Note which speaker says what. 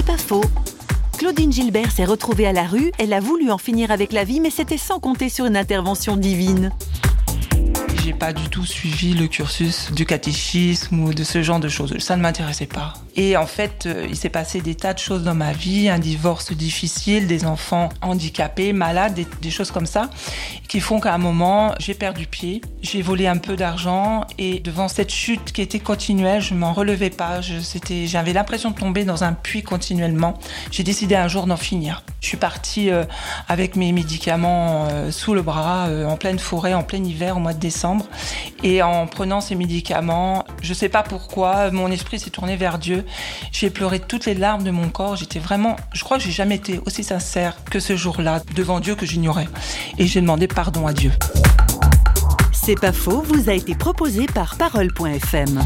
Speaker 1: C'est pas faux. Claudine Gilbert s'est retrouvée à la rue, elle a voulu en finir avec la vie, mais c'était sans compter sur une intervention divine.
Speaker 2: Pas du tout suivi le cursus du catéchisme ou de ce genre de choses. Ça ne m'intéressait pas. Et en fait, euh, il s'est passé des tas de choses dans ma vie, un divorce difficile, des enfants handicapés, malades, des, des choses comme ça, qui font qu'à un moment, j'ai perdu pied, j'ai volé un peu d'argent et devant cette chute qui était continuelle, je m'en relevais pas. J'avais l'impression de tomber dans un puits continuellement. J'ai décidé un jour d'en finir. Je suis partie euh, avec mes médicaments euh, sous le bras, euh, en pleine forêt, en plein hiver, au mois de décembre. Et en prenant ces médicaments, je sais pas pourquoi, mon esprit s'est tourné vers Dieu. J'ai pleuré toutes les larmes de mon corps. J'étais vraiment, je crois que j'ai jamais été aussi sincère que ce jour-là devant Dieu que j'ignorais. Et j'ai demandé pardon à Dieu.
Speaker 1: C'est pas faux vous a été proposé par Parole.fm.